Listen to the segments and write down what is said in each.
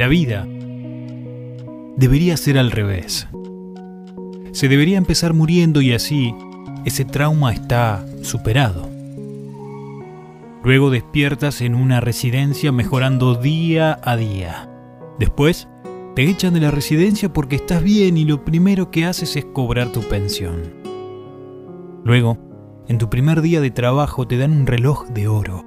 la vida, debería ser al revés. Se debería empezar muriendo y así ese trauma está superado. Luego despiertas en una residencia mejorando día a día. Después, te echan de la residencia porque estás bien y lo primero que haces es cobrar tu pensión. Luego, en tu primer día de trabajo te dan un reloj de oro.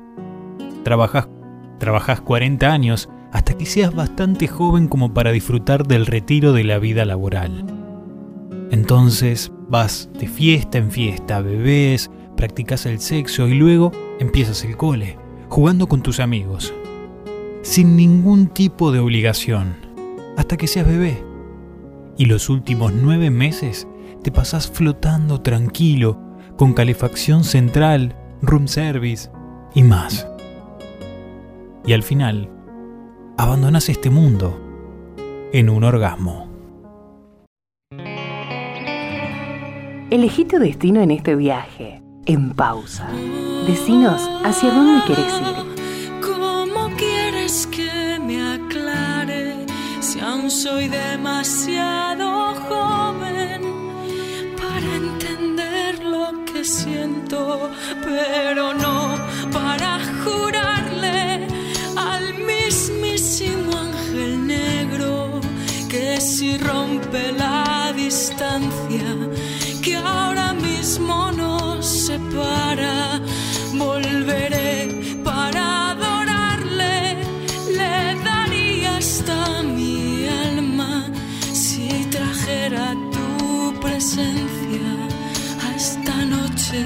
Trabajas, trabajas 40 años hasta que seas bastante joven como para disfrutar del retiro de la vida laboral. Entonces vas de fiesta en fiesta, bebés, practicas el sexo y luego empiezas el cole, jugando con tus amigos, sin ningún tipo de obligación, hasta que seas bebé. Y los últimos nueve meses te pasas flotando tranquilo, con calefacción central, room service y más. Y al final, abandonas este mundo en un orgasmo. Elegí tu destino en este viaje, en pausa. Decinos hacia dónde quieres ir. ¿Cómo quieres que me aclare si aún soy demasiado joven para entender lo que siento, pero no para jurarle si rompe la distancia que ahora mismo nos separa, volveré para adorarle, le daría hasta mi alma si trajera tu presencia a esta noche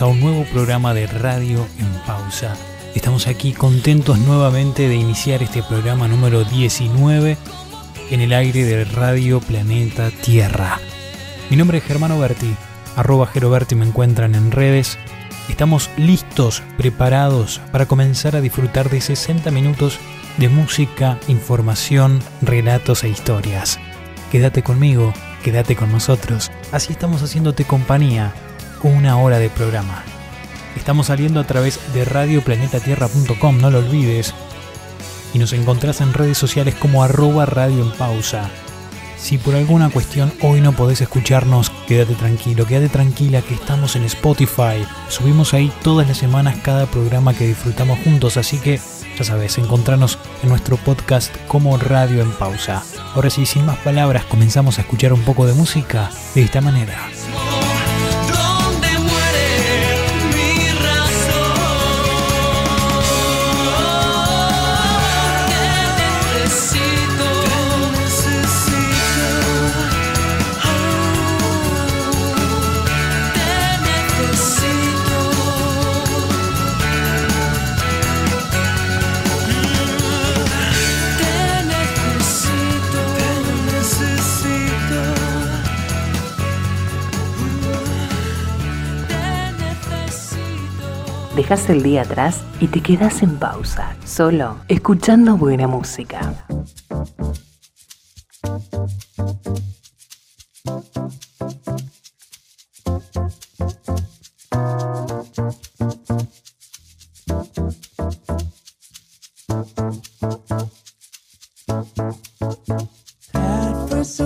a un nuevo programa de Radio en Pausa. Estamos aquí contentos nuevamente de iniciar este programa número 19 en el aire de Radio Planeta Tierra. Mi nombre es Germano Berti, arroba Geroberti me encuentran en redes. Estamos listos, preparados para comenzar a disfrutar de 60 minutos de música, información, relatos e historias. Quédate conmigo, quédate con nosotros. Así estamos haciéndote compañía una hora de programa. Estamos saliendo a través de radioplanetatierra.com, no lo olvides. Y nos encontrás en redes sociales como arroba radio en pausa. Si por alguna cuestión hoy no podés escucharnos, quédate tranquilo, quédate tranquila que estamos en Spotify. Subimos ahí todas las semanas cada programa que disfrutamos juntos, así que ya sabes, encontrarnos en nuestro podcast como Radio en Pausa. Ahora sí, sin más palabras, comenzamos a escuchar un poco de música de esta manera. Dejas el día atrás y te quedas en pausa, solo escuchando buena música. First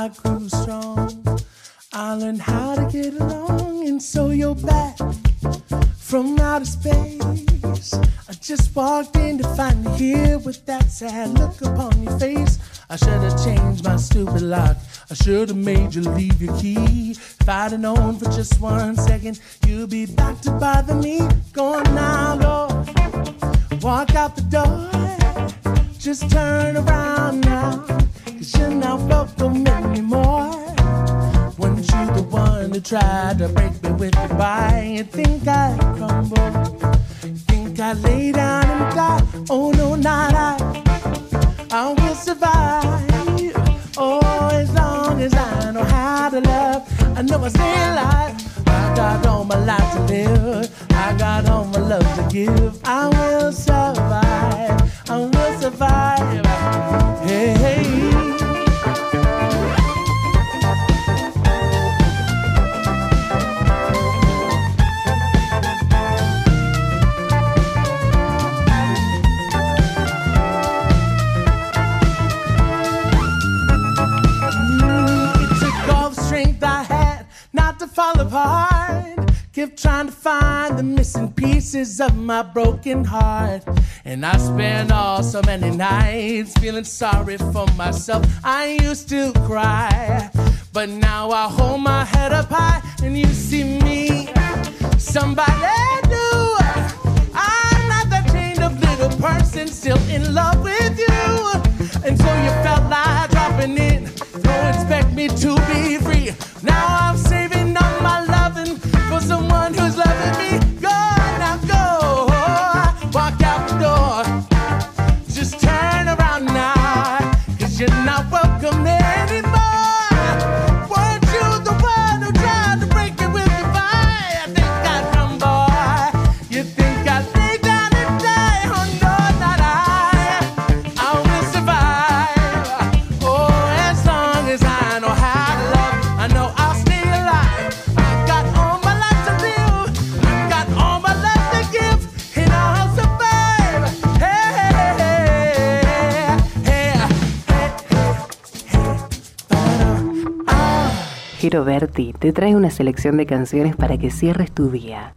I grew strong. I learned how to get along, and so you're back from outer space. I just walked in to find you here with that sad look upon your face. I should have changed my stupid lock. I should have made you leave your key. If I'd have known for just one second, you'd be back to bother me. Go on now, Lord. Walk out the door. Just turn around now. Cause you're not welcome anymore. Weren't you the one who tried to break me with your goodbye? You think I crumble? You think I lay down and die? Oh no, not I. I will survive. Oh, as long as I know how to love, I know I stay alive. I got all my life to live. I got all my love to give. I will survive. I will survive. Hey, hey. Fall apart. Kept trying to find the missing pieces of my broken heart. And I spent all so many nights feeling sorry for myself. I used to cry, but now I hold my head up high and you see me. Somebody new. I'm not that chained up little person still in love with you. And so you felt like in. Don't expect me to be free. Now I'm saving up my loving for someone who's loving me. Ah. Jero Berti te trae una selección de canciones para que cierres tu día.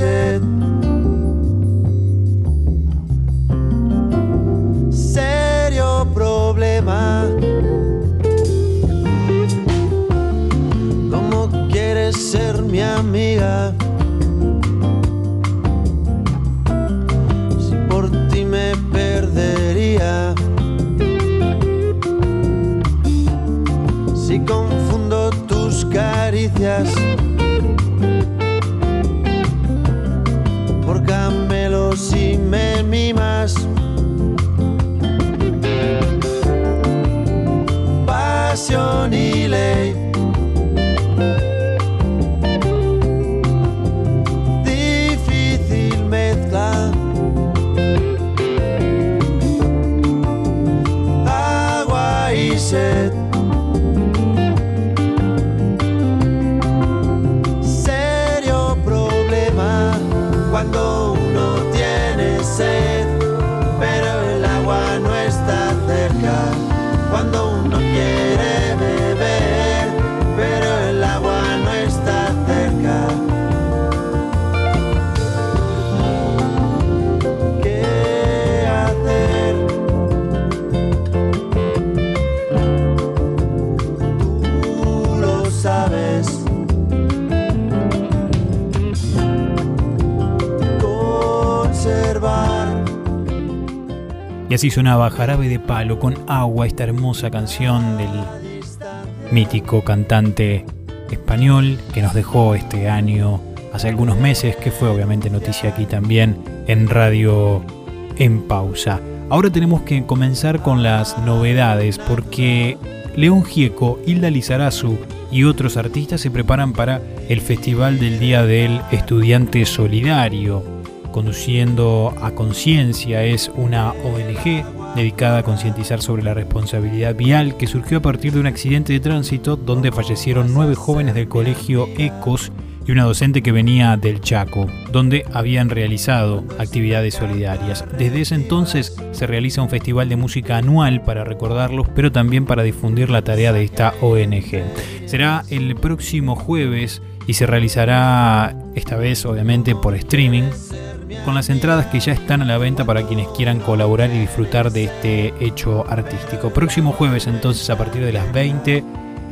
Agua Y así sonaba Jarabe de Palo con Agua, esta hermosa canción del mítico cantante español que nos dejó este año hace algunos meses, que fue obviamente noticia aquí también en Radio en Pausa. Ahora tenemos que comenzar con las novedades porque León Gieco, Hilda Lizarazu y otros artistas se preparan para el Festival del Día del Estudiante Solidario. Conduciendo a Conciencia es una ONG dedicada a concientizar sobre la responsabilidad vial que surgió a partir de un accidente de tránsito donde fallecieron nueve jóvenes del colegio ECOS y una docente que venía del Chaco, donde habían realizado actividades solidarias. Desde ese entonces se realiza un festival de música anual para recordarlos, pero también para difundir la tarea de esta ONG. Será el próximo jueves y se realizará esta vez obviamente por streaming con las entradas que ya están a la venta para quienes quieran colaborar y disfrutar de este hecho artístico. Próximo jueves entonces a partir de las 20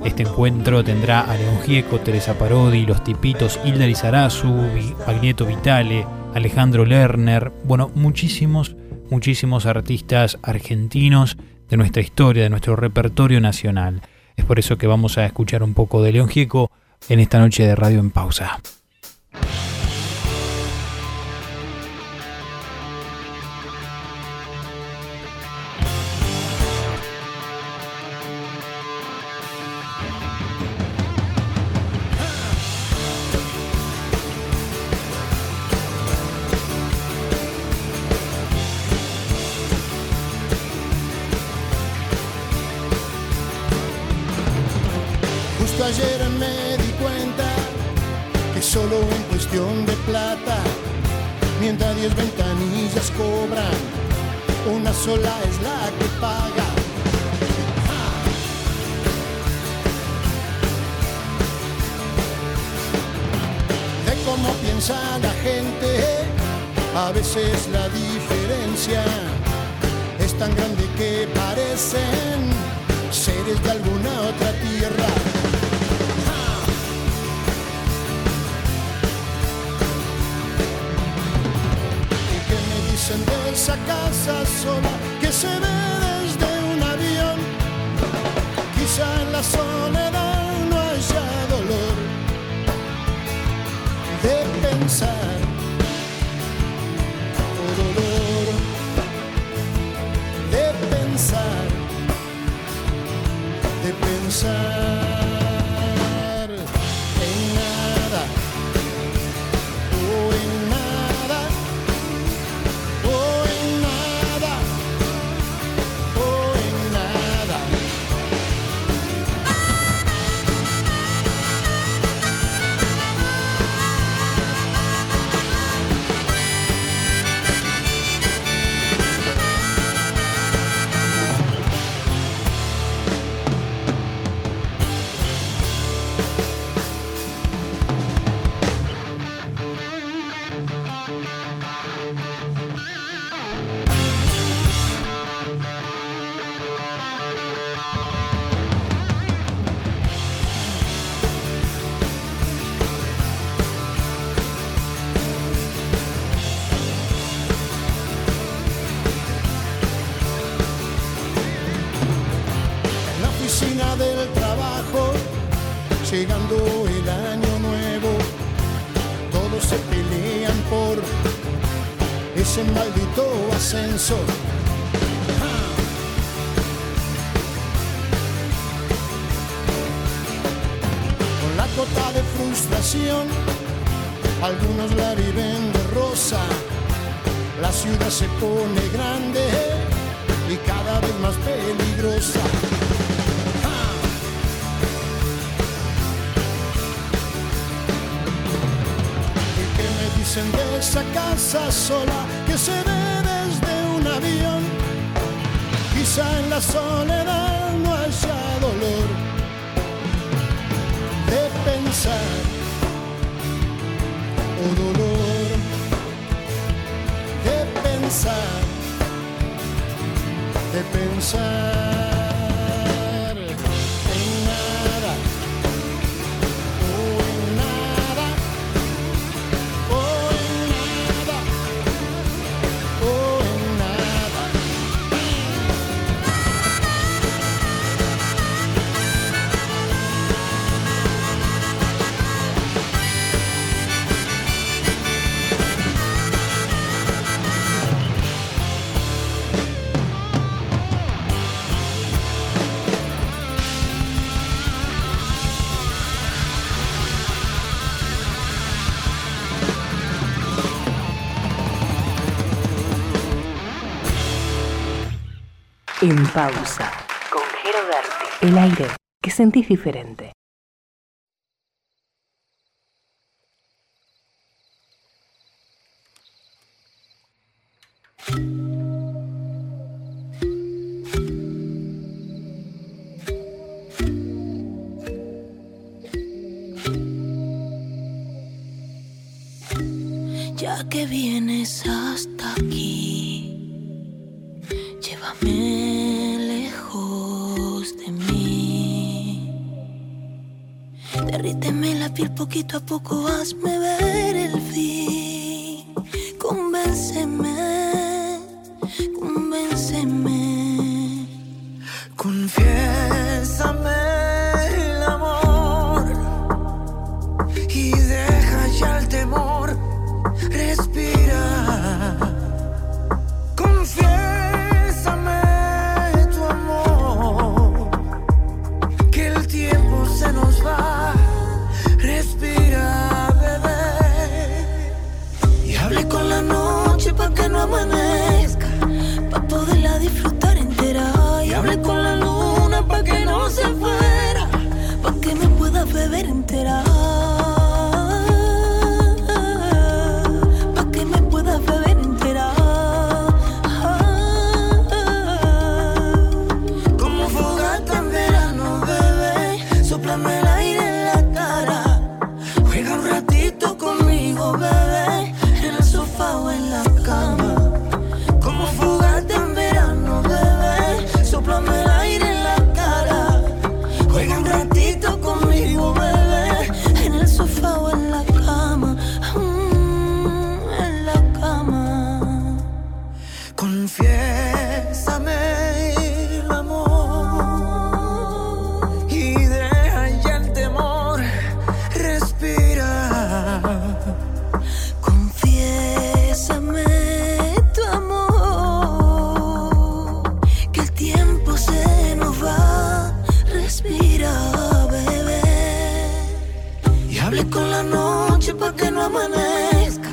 este encuentro tendrá a León Gieco, Teresa Parodi, Los Tipitos, Hilda Lizarazu, Agnieto Vitale, Alejandro Lerner, bueno, muchísimos, muchísimos artistas argentinos de nuestra historia, de nuestro repertorio nacional. Es por eso que vamos a escuchar un poco de León Gieco en esta noche de Radio en Pausa. A veces la diferencia es tan grande que parecen seres de alguna otra tierra. ¿Y qué me dicen de esa casa sola que se ve desde un avión? Quizá en la soledad no haya dolor de pensar. De cota de frustración, algunos la viven de rosa, la ciudad se pone grande y cada vez más peligrosa. ¿Y qué me dicen de esa casa sola que se ve desde un avión. Quizá en la soledad pensar o dolor de pensar, de pensar. Pausa. Con. El aire que sentís diferente. Ya que vienes hasta aquí, llévame Piel poquito a poco, hazme ver el fin. Y hablé con la noche pa' que no amanezca.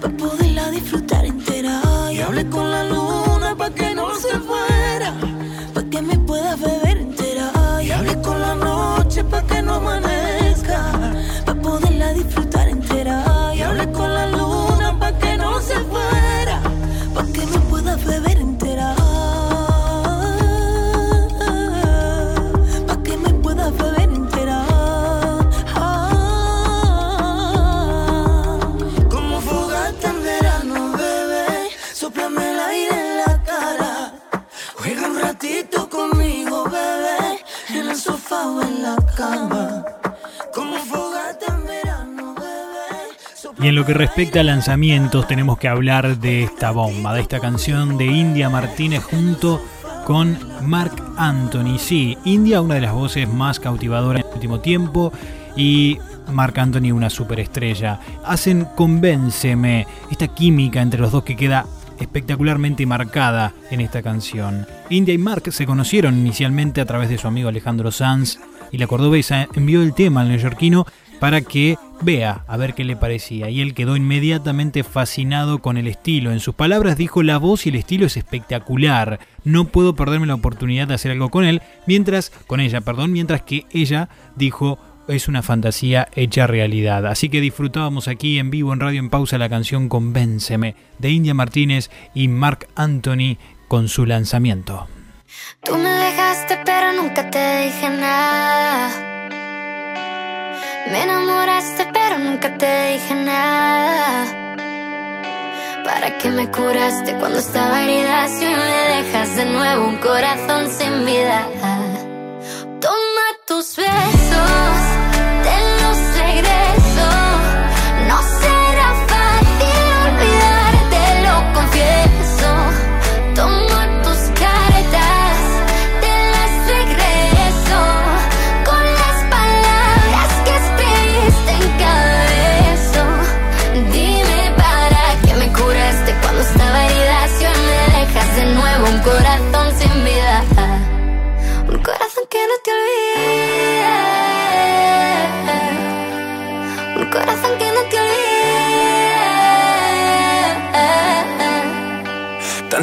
Pa' poderla disfrutar entera. Y hablé con la luna pa' que no se fuera. Pa' que me pueda beber entera. Y hablé con la noche pa' que no amanezca. Y en lo que respecta a lanzamientos, tenemos que hablar de esta bomba, de esta canción de India Martínez junto con Mark Anthony. Sí, India, una de las voces más cautivadoras en el último tiempo, y Mark Anthony, una superestrella. Hacen Convénceme, esta química entre los dos que queda espectacularmente marcada en esta canción. India y Mark se conocieron inicialmente a través de su amigo Alejandro Sanz y la cordobesa envió el tema al neoyorquino para que vea a ver qué le parecía y él quedó inmediatamente fascinado con el estilo. En sus palabras dijo la voz y el estilo es espectacular. No puedo perderme la oportunidad de hacer algo con él, mientras con ella, perdón, mientras que ella dijo es una fantasía hecha realidad. Así que disfrutábamos aquí en vivo en Radio en Pausa la canción Convénceme de India Martínez y Mark Anthony con su lanzamiento. Tú me dejaste pero nunca te dije nada. Me enamoraste pero nunca te dije nada. ¿Para qué me curaste cuando estaba herida si me dejas de nuevo un corazón sin vida? Toma tus besos,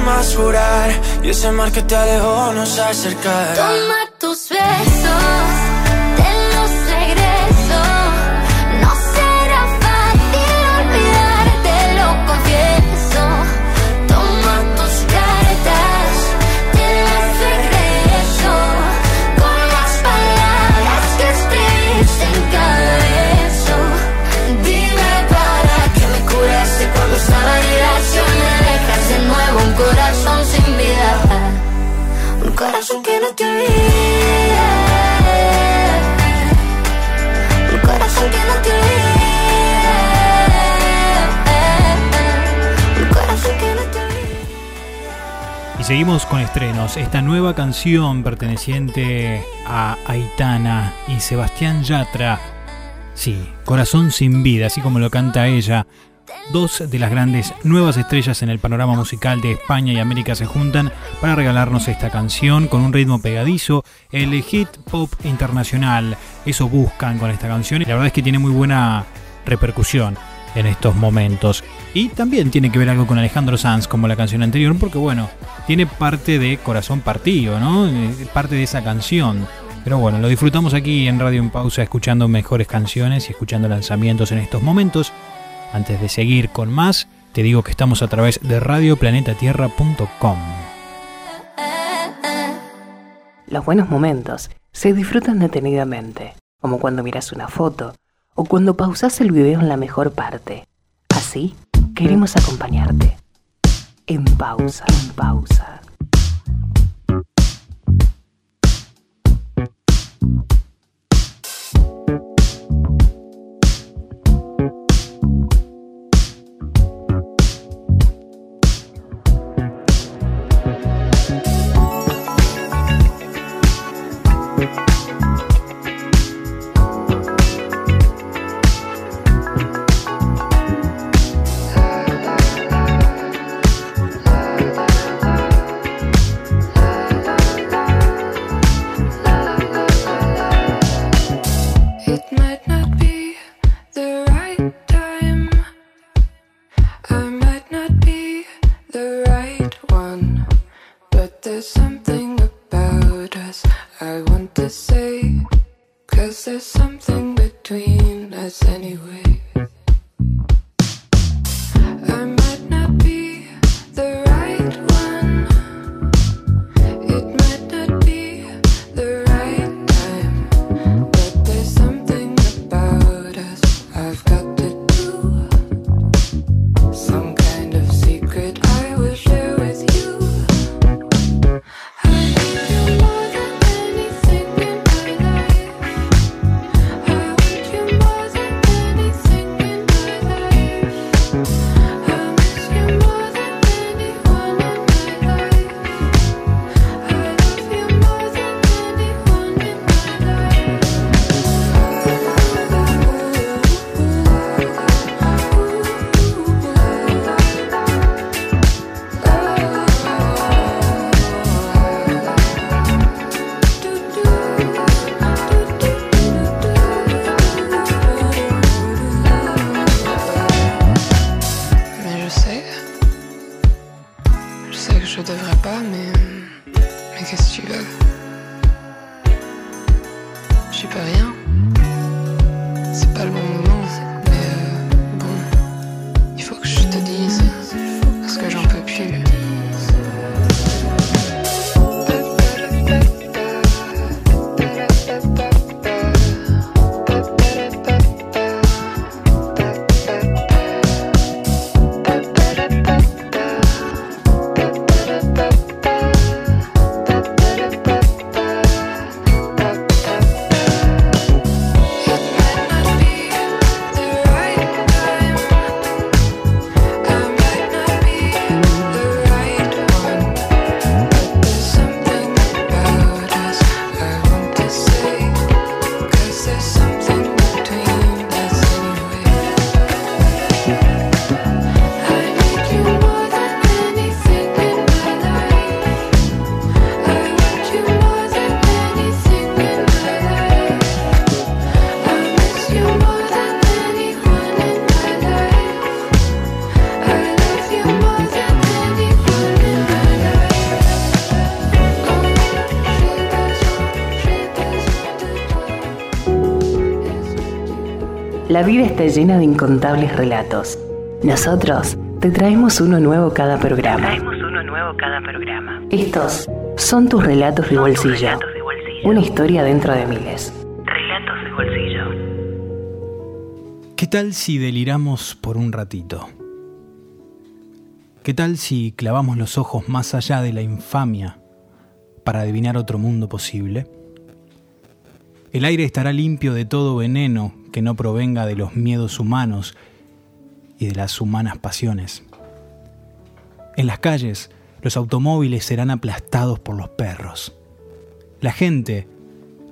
lágrimas jurar. Y ese mar que te alejó nos acercará. Toma tus besos, seguimos con estrenos. Esta nueva canción perteneciente a Aitana y Sebastián Yatra. Sí, Corazón sin vida, así como lo canta ella. Dos de las grandes nuevas estrellas en el panorama musical de España y América se juntan para regalarnos esta canción con un ritmo pegadizo, el hit pop internacional. Eso buscan con esta canción y la verdad es que tiene muy buena repercusión en estos momentos. Y también tiene que ver algo con Alejandro Sanz, como la canción anterior, porque bueno, tiene parte de Corazón Partido, ¿no? Eh, Parte de esa canción. Pero bueno, lo disfrutamos aquí en Radio en Pausa, escuchando mejores canciones y escuchando lanzamientos en estos momentos. Antes de seguir con más, te digo que estamos a través de radioplanetatierra.com. Los buenos momentos se disfrutan detenidamente, como cuando miras una foto o cuando pausas el video en la mejor parte. Así, queremos acompañarte. En pausa, en pausa. Something between us anyway. La vida está llena de incontables relatos. Nosotros te traemos uno nuevo cada programa. uno nuevo cada programa. Estos son tus relatos de bolsillo. Una historia dentro de miles. Relatos de bolsillo. ¿Qué tal si deliramos por un ratito? ¿Qué tal si clavamos los ojos más allá de la infamia para adivinar otro mundo posible? El aire estará limpio de todo veneno que no provenga de los miedos humanos y de las humanas pasiones. En las calles, los automóviles serán aplastados por los perros. La gente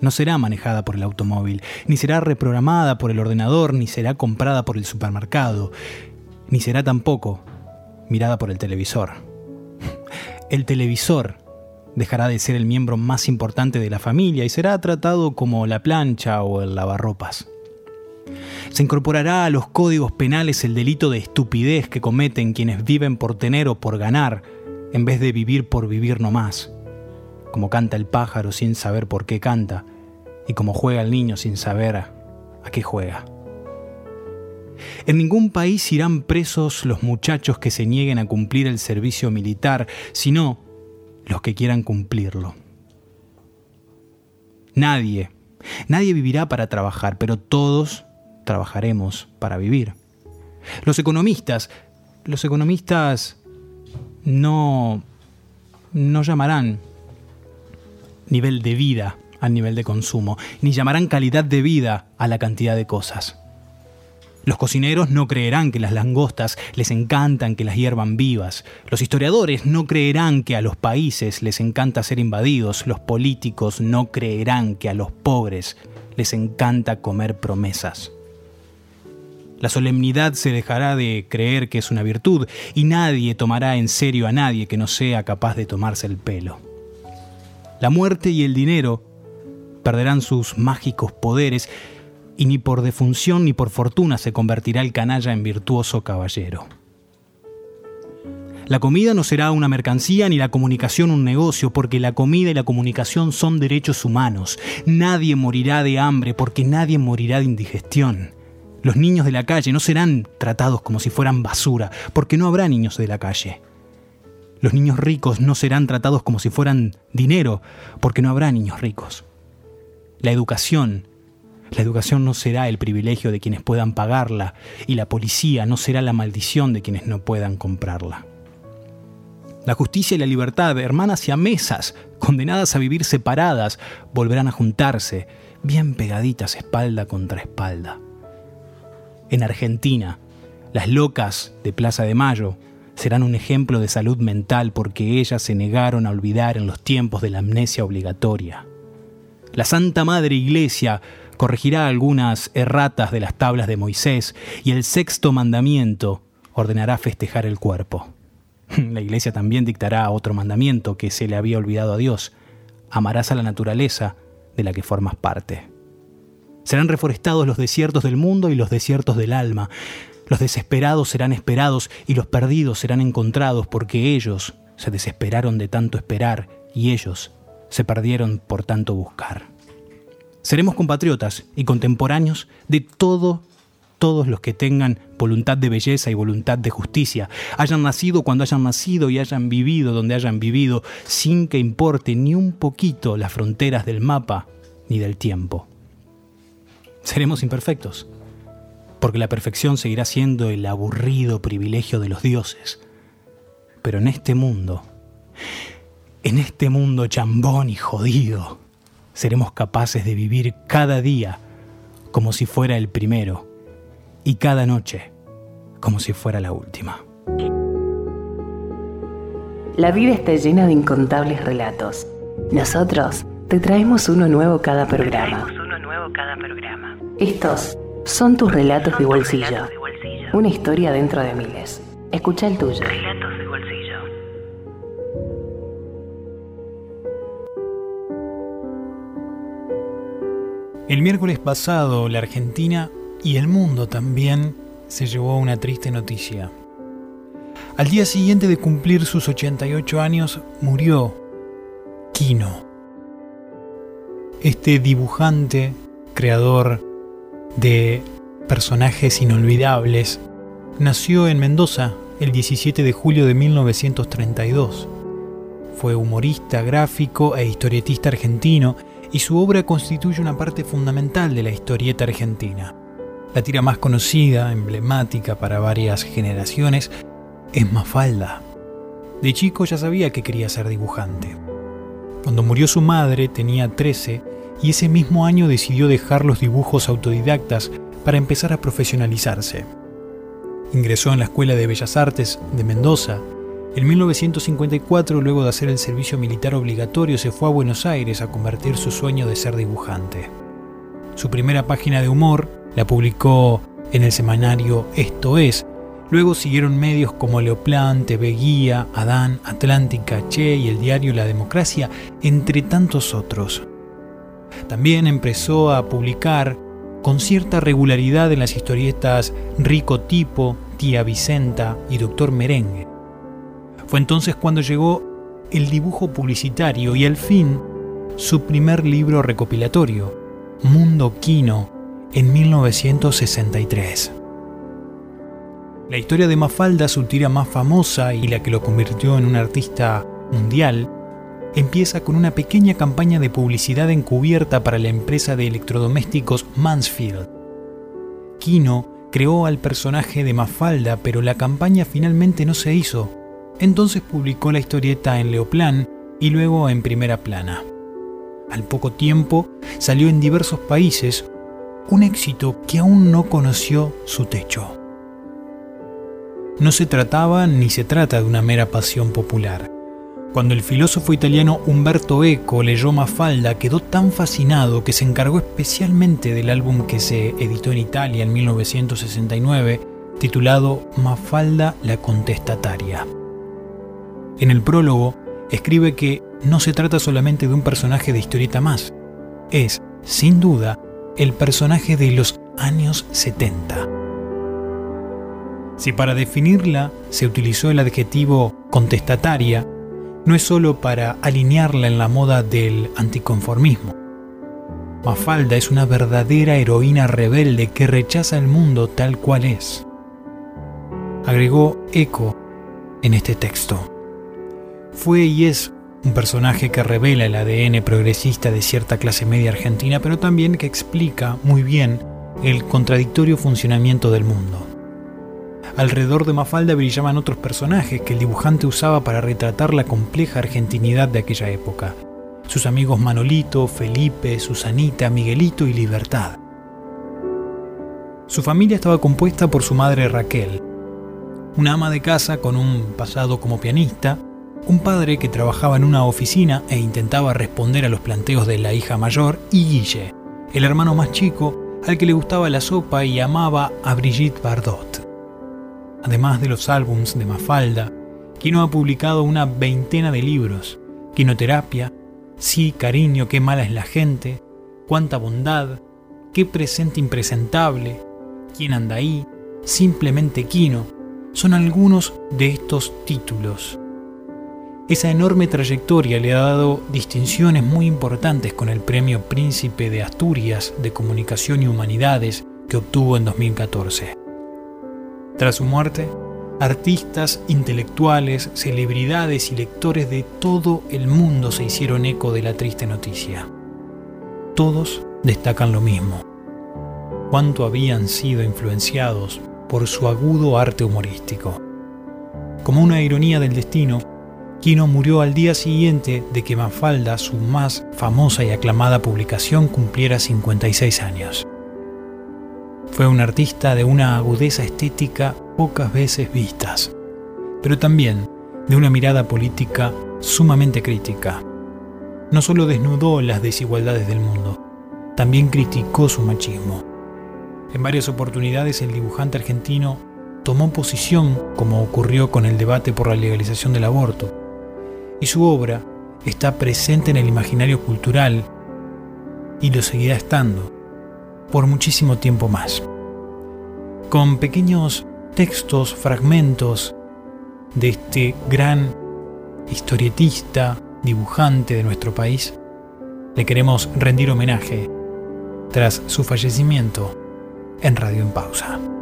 no será manejada por el automóvil, ni será reprogramada por el ordenador, ni será comprada por el supermercado, ni será tampoco mirada por el televisor. El televisor dejará de ser el miembro más importante de la familia y será tratado como la plancha o el lavarropas. Se incorporará a los códigos penales el delito de estupidez que cometen quienes viven por tener o por ganar, en vez de vivir por vivir nomás. Como canta el pájaro sin saber por qué canta, y como juega el niño sin saber a qué juega. En ningún país irán presos los muchachos que se nieguen a cumplir el servicio militar, sino los que quieran cumplirlo. Nadie, nadie vivirá para trabajar, pero todos trabajaremos para vivir. Los economistas, los economistas no, no llamarán nivel de vida al nivel de consumo, ni llamarán calidad de vida a la cantidad de cosas. Los cocineros no creerán que las langostas les encantan que las hiervan vivas. Los historiadores no creerán que a los países les encanta ser invadidos. Los políticos no creerán que a los pobres les encanta comer promesas. La solemnidad se dejará de creer que es una virtud y nadie tomará en serio a nadie que no sea capaz de tomarse el pelo. La muerte y el dinero perderán sus mágicos poderes y ni por defunción ni por fortuna se convertirá el canalla en virtuoso caballero. La comida no será una mercancía ni la comunicación un negocio, porque la comida y la comunicación son derechos humanos. Nadie morirá de hambre porque nadie morirá de indigestión. Los niños de la calle no serán tratados como si fueran basura, porque no habrá niños de la calle. Los niños ricos no serán tratados como si fueran dinero, porque no habrá niños ricos. La educación la educación no será el privilegio de quienes puedan pagarla y la policía no será la maldición de quienes no puedan comprarla. La justicia y la libertad, hermanas y mesas, condenadas a vivir separadas, volverán a juntarse, bien pegaditas espalda contra espalda. En Argentina, las locas de Plaza de Mayo serán un ejemplo de salud mental porque ellas se negaron a olvidar en los tiempos de la amnesia obligatoria. La Santa Madre Iglesia corregirá algunas erratas de las tablas de Moisés y el sexto mandamiento ordenará festejar el cuerpo. La iglesia también dictará otro mandamiento que se le había olvidado a Dios. Amarás a la naturaleza de la que formas parte. Serán reforestados los desiertos del mundo y los desiertos del alma. Los desesperados serán esperados y los perdidos serán encontrados porque ellos se desesperaron de tanto esperar y ellos se perdieron por tanto buscar. Seremos compatriotas y contemporáneos de todo, todos los que tengan voluntad de belleza y voluntad de justicia, hayan nacido cuando hayan nacido y hayan vivido donde hayan vivido, sin que importe ni un poquito las fronteras del mapa ni del tiempo. Seremos imperfectos, porque la perfección seguirá siendo el aburrido privilegio de los dioses. Pero en este mundo, en este mundo chambón y jodido, seremos capaces de vivir cada día como si fuera el primero y cada noche como si fuera la última. La vida está llena de incontables relatos. Nosotros te traemos uno nuevo cada programa. Uno nuevo cada programa. Estos son tus relatos de bolsillo. Relatos de bolsillo. Una historia dentro de miles. Escucha el tuyo. Relatos de bolsillo. El miércoles pasado, la Argentina y el mundo también se llevó una triste noticia. Al día siguiente de cumplir sus 88 años, murió Quino. Este dibujante, creador de personajes inolvidables, nació en Mendoza el 17 de julio de 1932. Fue humorista, gráfico e historietista argentino y su obra constituye una parte fundamental de la historieta argentina. La tira más conocida, emblemática para varias generaciones, es Mafalda. De chico ya sabía que quería ser dibujante. Cuando murió su madre tenía 13 y ese mismo año decidió dejar los dibujos autodidactas para empezar a profesionalizarse. Ingresó en la Escuela de Bellas Artes de Mendoza. En 1954, luego de hacer el servicio militar obligatorio, se fue a Buenos Aires a convertir su sueño de ser dibujante. Su primera página de humor la publicó en el semanario Esto es. Luego siguieron medios como Leoplan, TV Guía, Adán, Atlántica, Che y el diario La Democracia, entre tantos otros. También empezó a publicar con cierta regularidad en las historietas Rico Tipo, Tía Vicenta y Doctor Merengue. Fue entonces cuando llegó el dibujo publicitario y al fin su primer libro recopilatorio, Mundo Quino, en 1963. La historia de Mafalda, su tira más famosa y la que lo convirtió en un artista mundial, empieza con una pequeña campaña de publicidad encubierta para la empresa de electrodomésticos Mansfield. Kino creó al personaje de Mafalda, pero la campaña finalmente no se hizo. Entonces publicó la historieta en Leoplan y luego en primera plana. Al poco tiempo salió en diversos países, un éxito que aún no conoció su techo. No se trataba ni se trata de una mera pasión popular. Cuando el filósofo italiano Umberto Eco leyó Mafalda, quedó tan fascinado que se encargó especialmente del álbum que se editó en Italia en 1969, titulado Mafalda la contestataria. En el prólogo escribe que no se trata solamente de un personaje de historieta más, es, sin duda, el personaje de los años 70. Si para definirla se utilizó el adjetivo contestataria, no es solo para alinearla en la moda del anticonformismo. Mafalda es una verdadera heroína rebelde que rechaza el mundo tal cual es. Agregó Eco en este texto. Fue y es un personaje que revela el ADN progresista de cierta clase media argentina, pero también que explica muy bien el contradictorio funcionamiento del mundo. Alrededor de Mafalda brillaban otros personajes que el dibujante usaba para retratar la compleja argentinidad de aquella época. Sus amigos Manolito, Felipe, Susanita, Miguelito y Libertad. Su familia estaba compuesta por su madre Raquel, una ama de casa con un pasado como pianista, un padre que trabajaba en una oficina e intentaba responder a los planteos de la hija mayor, y Guille, el hermano más chico, al que le gustaba la sopa y amaba a Brigitte Bardot. Además de los álbums de Mafalda, Kino ha publicado una veintena de libros, Quinoterapia, Sí, cariño, qué mala es la gente, Cuánta bondad, Qué presente impresentable, ¿Quién anda ahí? Simplemente Kino, son algunos de estos títulos. Esa enorme trayectoria le ha dado distinciones muy importantes con el Premio Príncipe de Asturias de Comunicación y Humanidades que obtuvo en 2014. Tras su muerte, artistas, intelectuales, celebridades y lectores de todo el mundo se hicieron eco de la triste noticia. Todos destacan lo mismo, cuánto habían sido influenciados por su agudo arte humorístico. Como una ironía del destino, Quino murió al día siguiente de que Mafalda, su más famosa y aclamada publicación, cumpliera 56 años. Fue un artista de una agudeza estética pocas veces vistas, pero también de una mirada política sumamente crítica. No solo desnudó las desigualdades del mundo, también criticó su machismo. En varias oportunidades el dibujante argentino tomó posición, como ocurrió con el debate por la legalización del aborto, y su obra está presente en el imaginario cultural y lo seguirá estando por muchísimo tiempo más. Con pequeños textos, fragmentos de este gran historietista, dibujante de nuestro país, le queremos rendir homenaje tras su fallecimiento en Radio en Pausa.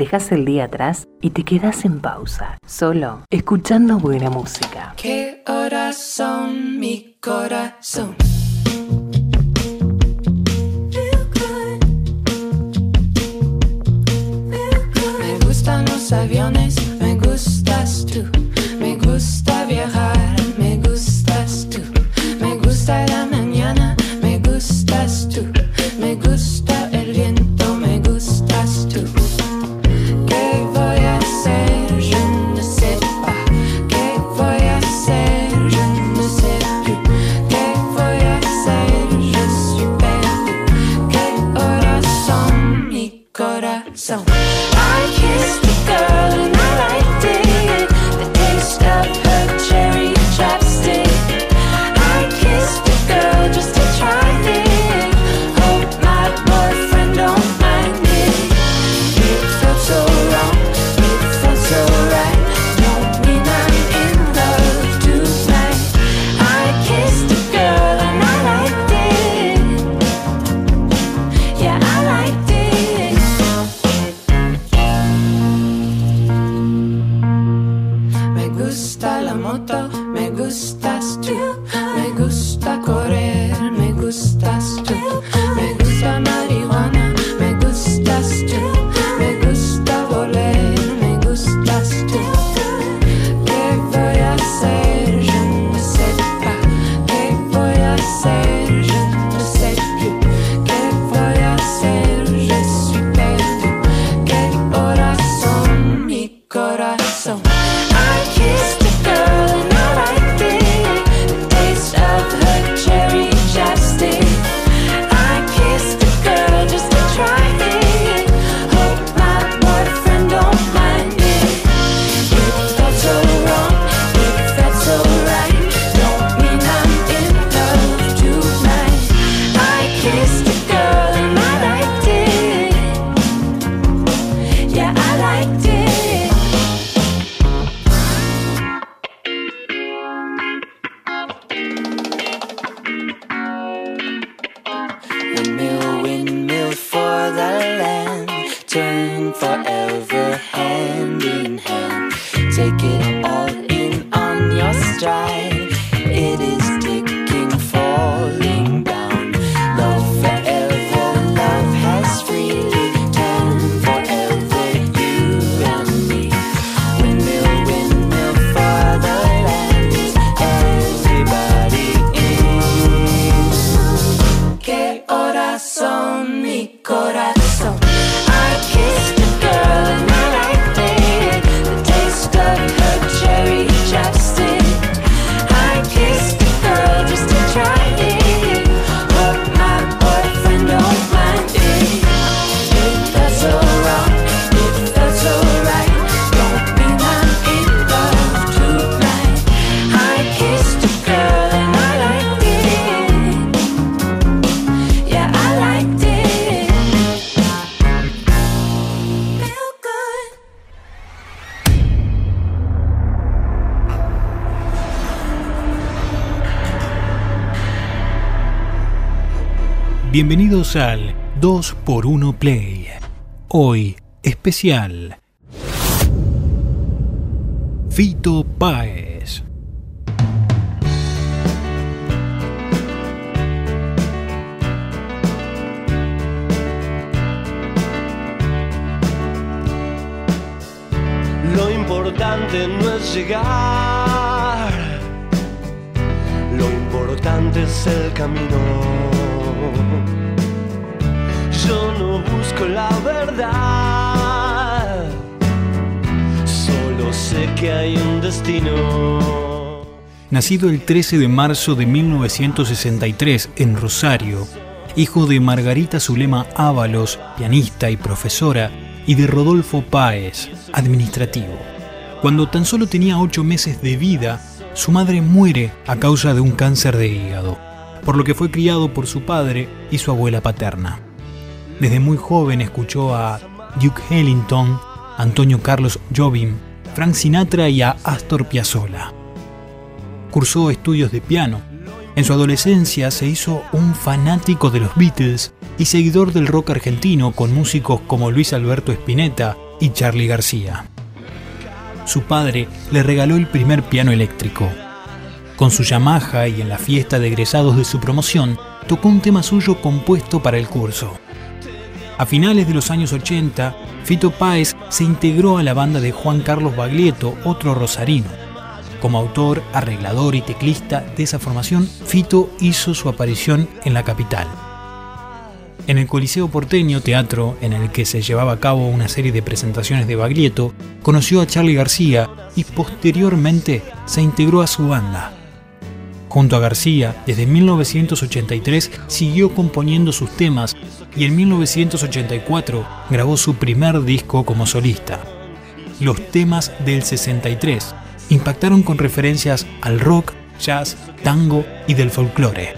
Dejas el día atrás y te quedas en pausa, solo escuchando buena música. ¿Qué horas son mi corazón? Me gustan los aviones, me gustas tú. Me gusta viajar, Bienvenidos al 2x1 Play. Hoy, especial. Fito Páez. Lo importante no es llegar, lo importante es el camino. Yo no busco la verdad, solo sé que hay un destino. Nacido el 13 de marzo de 1963 en Rosario, hijo de Margarita Zulema Ábalos, pianista y profesora, y de Rodolfo Páez, administrativo. Cuando tan solo tenía ocho meses de vida, su madre muere a causa de un cáncer de hígado, por lo que fue criado por su padre y su abuela paterna. Desde muy joven escuchó a Duke Ellington, Antonio Carlos Jobim, Frank Sinatra y a Astor Piazzolla. Cursó estudios de piano. En su adolescencia se hizo un fanático de los Beatles y seguidor del rock argentino con músicos como Luis Alberto Spinetta y Charlie García. Su padre le regaló el primer piano eléctrico. Con su Yamaha y en la fiesta de egresados de su promoción, tocó un tema suyo compuesto para el curso. A finales de los años 80, Fito Páez se integró a la banda de Juan Carlos Baglietto, otro rosarino. Como autor, arreglador y teclista de esa formación, Fito hizo su aparición en la capital. En el Coliseo Porteño, teatro en el que se llevaba a cabo una serie de presentaciones de Baglietto, conoció a Charlie García y posteriormente se integró a su banda. Junto a García, desde 1983 siguió componiendo sus temas y en 1984 grabó su primer disco como solista. Los temas del 63 impactaron con referencias al rock, jazz, tango y del folclore.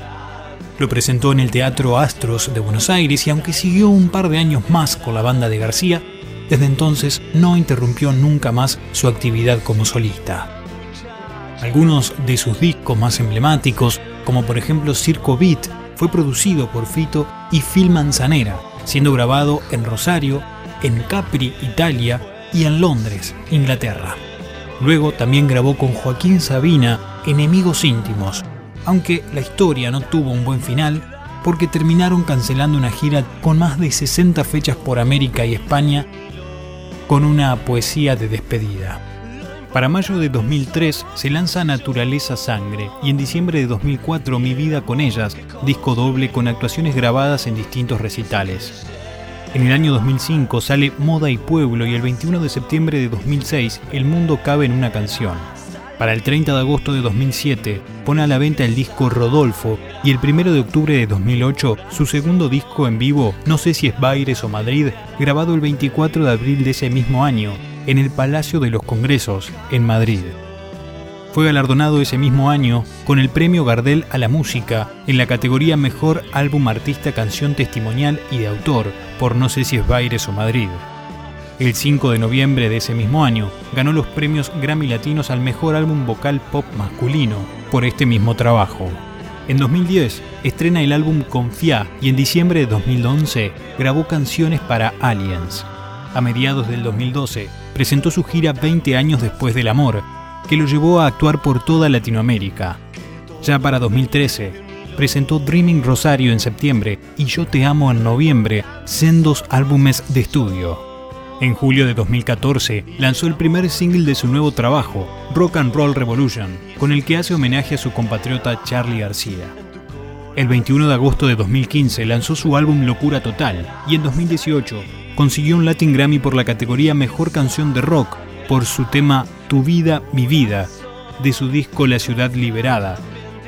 Lo presentó en el Teatro Astros de Buenos Aires y aunque siguió un par de años más con la banda de García, desde entonces no interrumpió nunca más su actividad como solista. Algunos de sus discos más emblemáticos, como por ejemplo Circo Beat, fue producido por Fito y Phil Manzanera, siendo grabado en Rosario, en Capri, Italia y en Londres, Inglaterra. Luego también grabó con Joaquín Sabina Enemigos íntimos, aunque la historia no tuvo un buen final porque terminaron cancelando una gira con más de 60 fechas por América y España con una poesía de despedida. Para mayo de 2003 se lanza Naturaleza Sangre y en diciembre de 2004 Mi Vida con Ellas, disco doble con actuaciones grabadas en distintos recitales. En el año 2005 sale Moda y Pueblo y el 21 de septiembre de 2006 El Mundo Cabe en una canción. Para el 30 de agosto de 2007 pone a la venta el disco Rodolfo y el 1 de octubre de 2008 su segundo disco en vivo, no sé si es Baires o Madrid, grabado el 24 de abril de ese mismo año en el Palacio de los Congresos, en Madrid. Fue galardonado ese mismo año con el Premio Gardel a la Música en la categoría Mejor Álbum Artista Canción Testimonial y de Autor por No sé si es Baires o Madrid. El 5 de noviembre de ese mismo año ganó los premios Grammy Latinos al Mejor Álbum Vocal Pop Masculino por este mismo trabajo. En 2010 estrena el álbum Confía y en diciembre de 2011 grabó canciones para Aliens. A mediados del 2012 presentó su gira 20 años después del amor, que lo llevó a actuar por toda Latinoamérica. Ya para 2013, presentó Dreaming Rosario en septiembre y Yo Te Amo en noviembre, sendos álbumes de estudio. En julio de 2014 lanzó el primer single de su nuevo trabajo, Rock and Roll Revolution, con el que hace homenaje a su compatriota Charlie García. El 21 de agosto de 2015 lanzó su álbum Locura Total y en 2018 consiguió un Latin Grammy por la categoría Mejor Canción de Rock por su tema Tu Vida, Mi Vida, de su disco La Ciudad Liberada.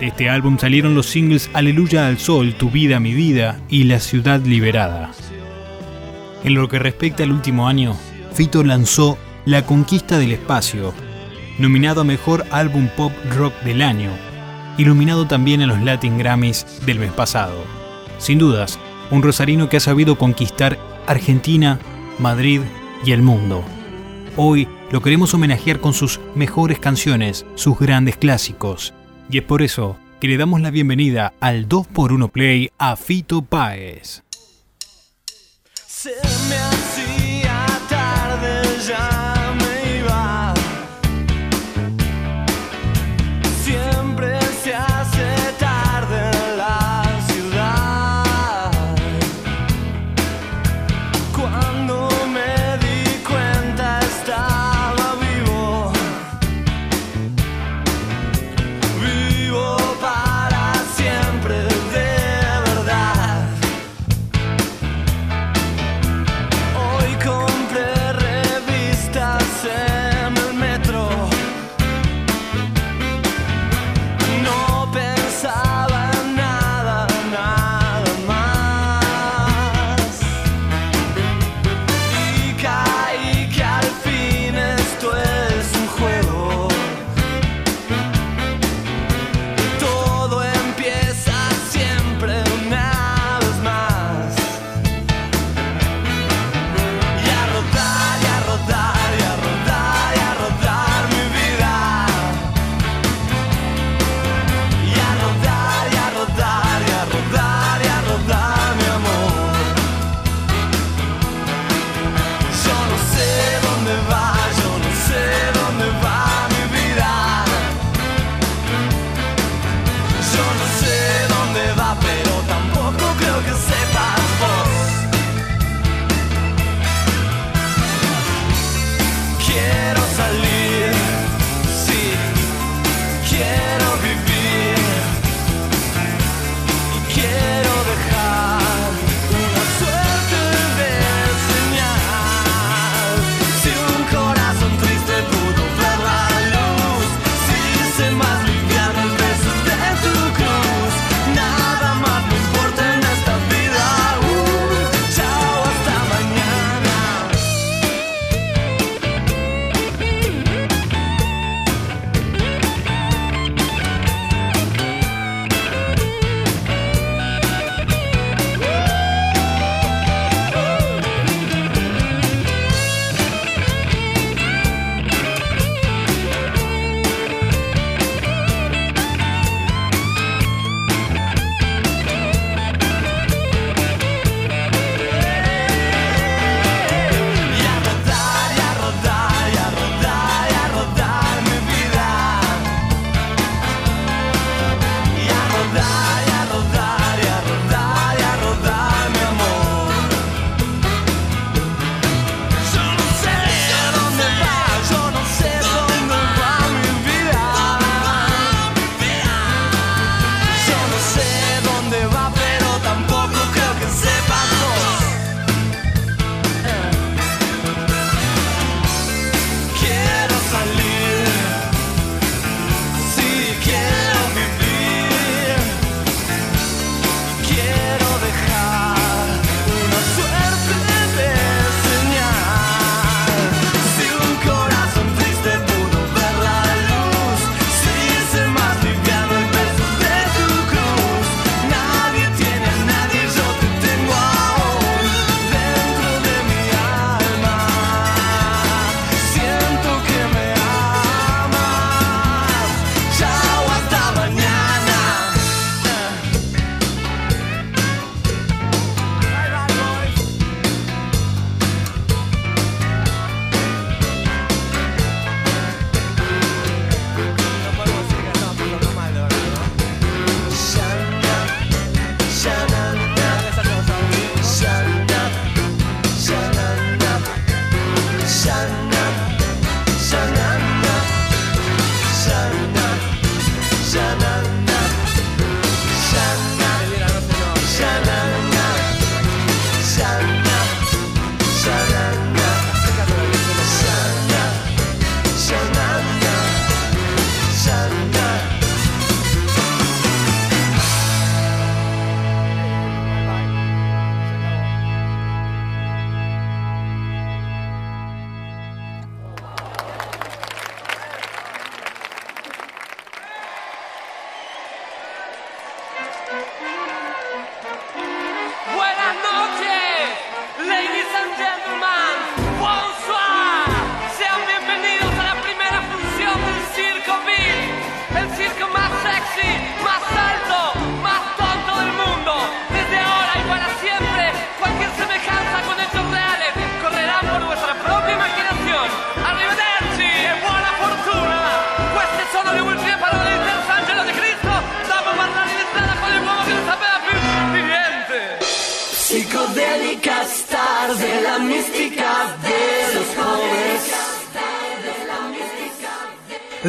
De este álbum salieron los singles Aleluya al Sol, Tu Vida, Mi Vida y La Ciudad Liberada. En lo que respecta al último año, Fito lanzó La Conquista del Espacio, nominado a Mejor Álbum Pop Rock del Año, iluminado también en los Latin Grammys del mes pasado. Sin dudas, un rosarino que ha sabido conquistar Argentina, Madrid y el mundo. Hoy lo queremos homenajear con sus mejores canciones, sus grandes clásicos. Y es por eso que le damos la bienvenida al 2x1 Play a Fito Páez.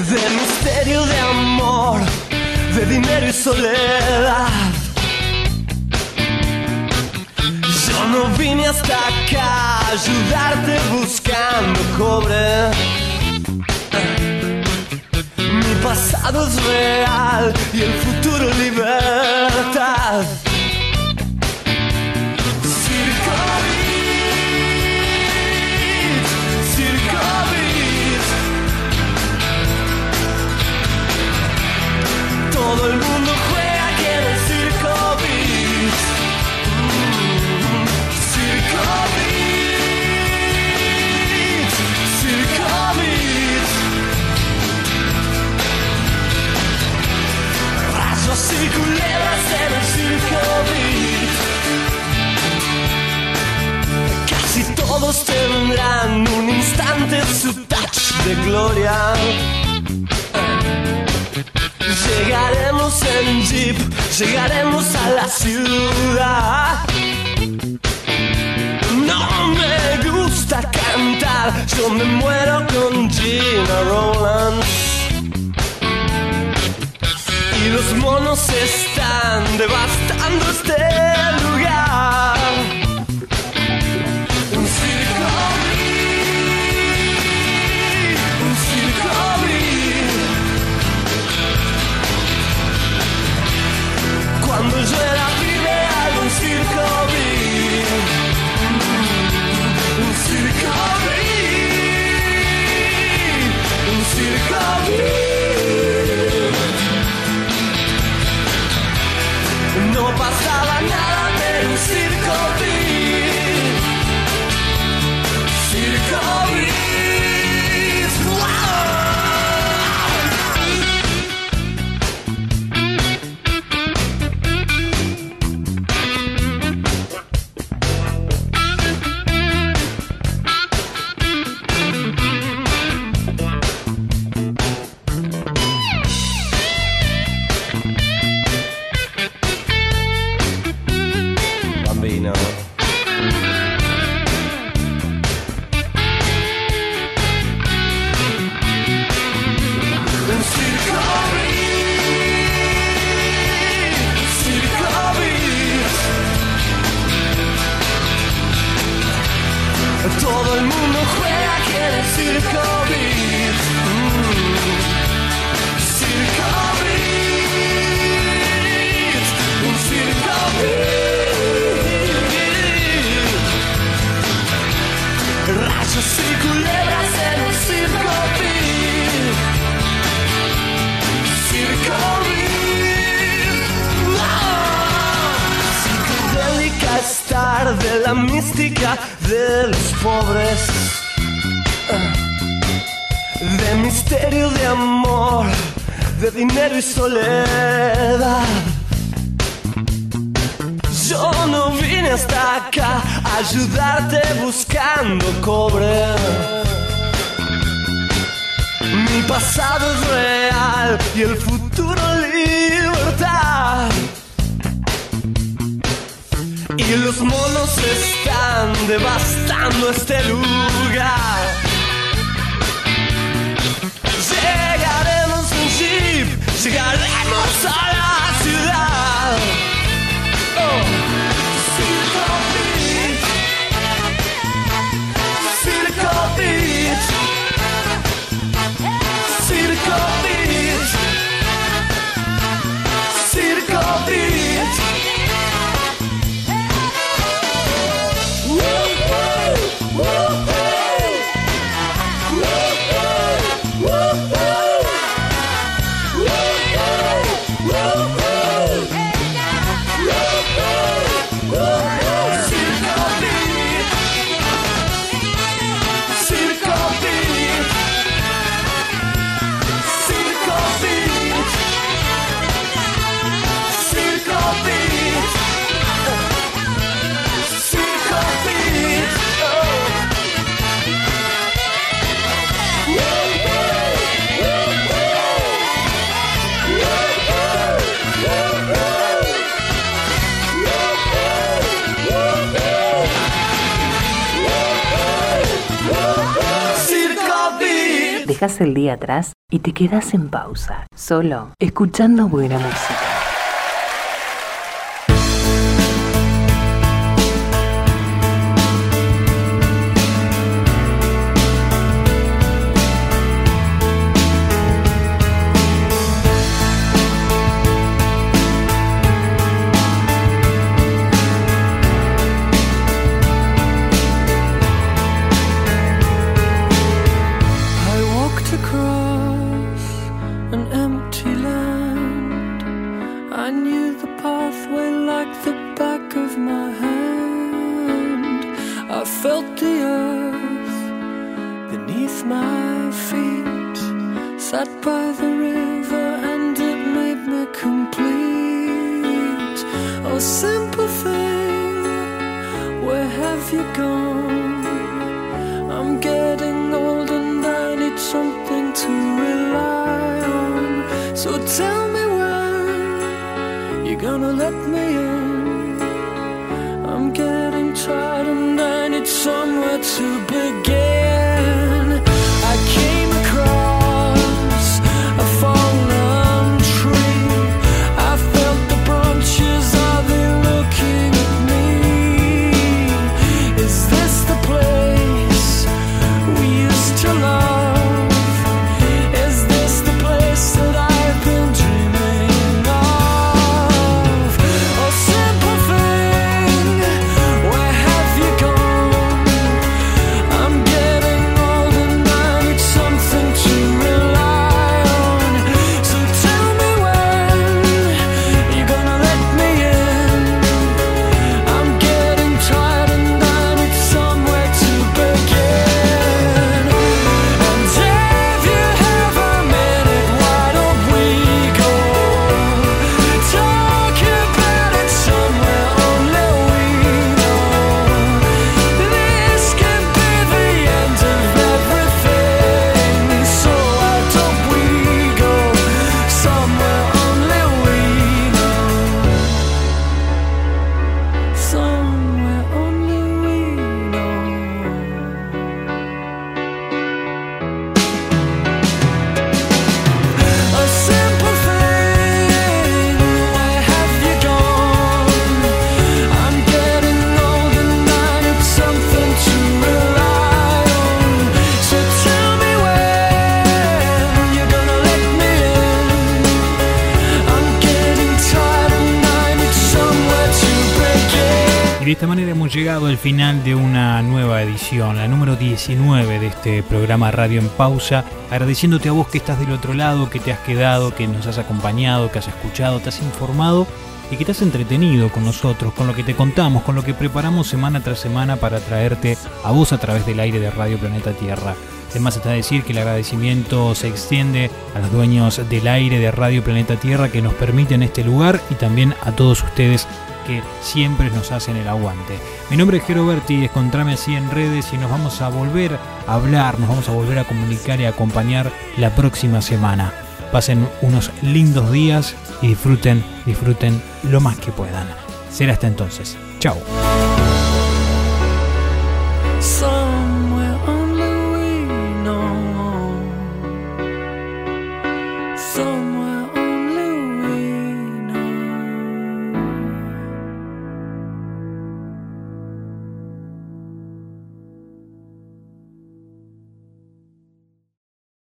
De misterio de amor, de dinero y soledad. Yo no vine hasta acá a ayudarte buscando cobre. Mi pasado es real y el futuro libertad. Culebras en el Circo. Casi todos tendrán un instante su touch de gloria. Llegaremos en jeep, llegaremos a la ciudad. No me gusta cantar, yo me muero con Gina Rowlands. Los monos están devastando este ayudarte buscando cobre. Mi pasado es real y el futuro libertad. Y los monos están devastando este lugar. Llegaremos en jeep, llegaremos a la ciudad. Oh. Dejas el día atrás y te quedas en pausa, solo escuchando buena música. Al final de una nueva edición, la número 19 de este programa Radio en Pausa, agradeciéndote a vos que estás del otro lado, que te has quedado, que nos has acompañado, que has escuchado, te has informado y que te has entretenido con nosotros, con lo que te contamos, con lo que preparamos semana tras semana para traerte a vos a través del aire de Radio Planeta Tierra. Además está decir que el agradecimiento se extiende a los dueños del aire de Radio Planeta Tierra que nos permiten este lugar y también a todos ustedes que siempre nos hacen el aguante. Mi nombre es Jero Berti, escontrame así en redes y nos vamos a volver a hablar, nos vamos a volver a comunicar y a acompañar la próxima semana. Pasen unos lindos días y disfruten, disfruten lo más que puedan. Será hasta entonces. Chao.